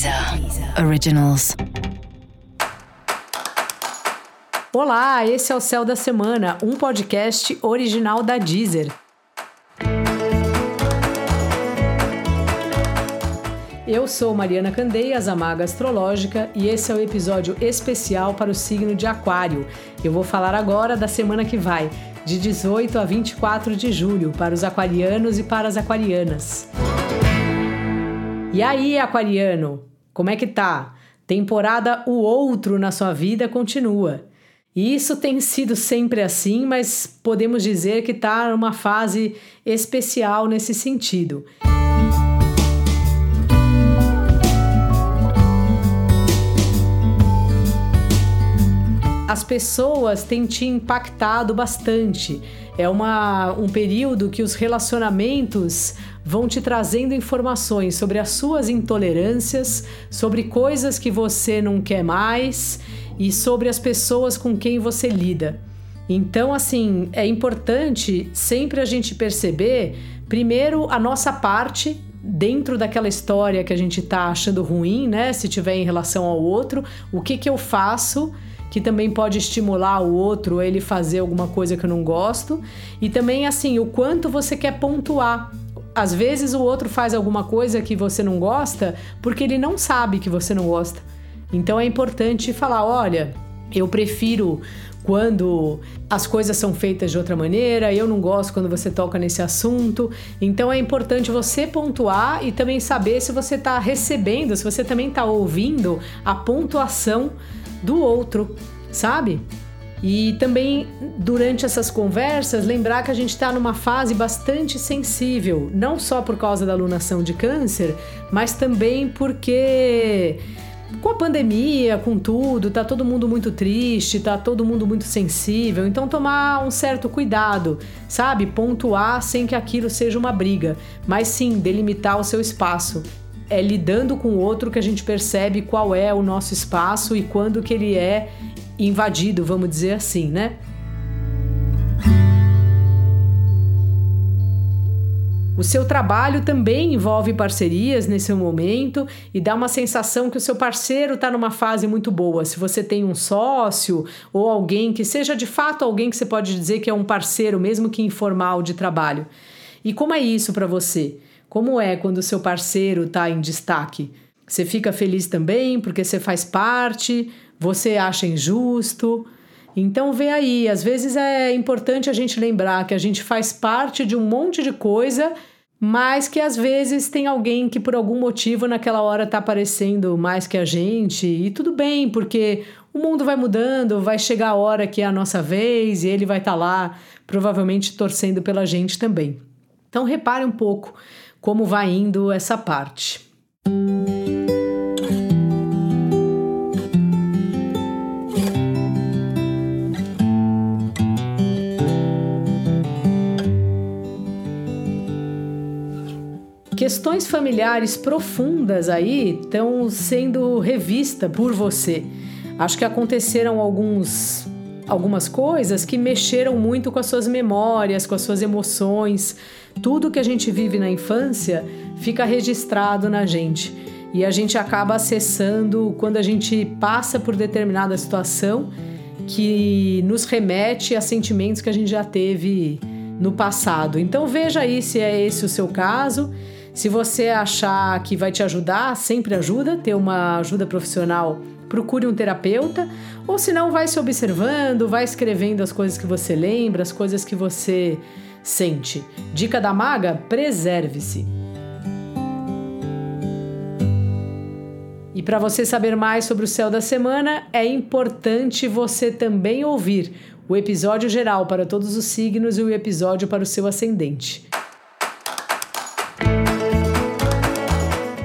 Deezer Originals. Olá, esse é o Céu da Semana, um podcast original da Deezer. Eu sou Mariana Candeias, a Maga Astrológica, e esse é o episódio especial para o signo de Aquário. Eu vou falar agora da semana que vai, de 18 a 24 de julho, para os aquarianos e para as aquarianas. E aí, aquariano, como é que tá? Temporada O Outro na sua vida continua. E isso tem sido sempre assim, mas podemos dizer que está numa fase especial nesse sentido. As pessoas têm te impactado bastante. É uma, um período que os relacionamentos vão te trazendo informações sobre as suas intolerâncias, sobre coisas que você não quer mais e sobre as pessoas com quem você lida. Então, assim, é importante sempre a gente perceber, primeiro, a nossa parte dentro daquela história que a gente tá achando ruim, né? Se tiver em relação ao outro, o que que eu faço que também pode estimular o outro a ele fazer alguma coisa que eu não gosto. E também, assim, o quanto você quer pontuar. Às vezes o outro faz alguma coisa que você não gosta porque ele não sabe que você não gosta. Então é importante falar: olha, eu prefiro quando as coisas são feitas de outra maneira, eu não gosto quando você toca nesse assunto. Então é importante você pontuar e também saber se você está recebendo, se você também está ouvindo a pontuação do outro, sabe? E também durante essas conversas lembrar que a gente está numa fase bastante sensível, não só por causa da alunação de câncer, mas também porque com a pandemia, com tudo, tá todo mundo muito triste, tá todo mundo muito sensível. Então tomar um certo cuidado, sabe? Pontuar sem que aquilo seja uma briga, mas sim delimitar o seu espaço é lidando com o outro que a gente percebe qual é o nosso espaço e quando que ele é invadido, vamos dizer assim, né? O seu trabalho também envolve parcerias nesse momento e dá uma sensação que o seu parceiro está numa fase muito boa. Se você tem um sócio ou alguém que seja de fato alguém que você pode dizer que é um parceiro, mesmo que informal de trabalho. E como é isso para você? Como é quando o seu parceiro está em destaque? Você fica feliz também porque você faz parte, você acha injusto. Então vê aí, às vezes é importante a gente lembrar que a gente faz parte de um monte de coisa, mas que às vezes tem alguém que por algum motivo naquela hora está aparecendo mais que a gente, e tudo bem, porque o mundo vai mudando, vai chegar a hora que é a nossa vez e ele vai estar tá lá, provavelmente torcendo pela gente também. Então repare um pouco como vai indo essa parte. Questões familiares profundas aí estão sendo revistas por você. Acho que aconteceram alguns algumas coisas que mexeram muito com as suas memórias, com as suas emoções. Tudo que a gente vive na infância fica registrado na gente e a gente acaba acessando quando a gente passa por determinada situação que nos remete a sentimentos que a gente já teve no passado. Então veja aí se é esse o seu caso. Se você achar que vai te ajudar, sempre ajuda ter uma ajuda profissional procure um terapeuta, ou se não, vai se observando, vai escrevendo as coisas que você lembra, as coisas que você sente. Dica da maga: preserve-se. E para você saber mais sobre o céu da semana, é importante você também ouvir o episódio geral para todos os signos e o episódio para o seu ascendente.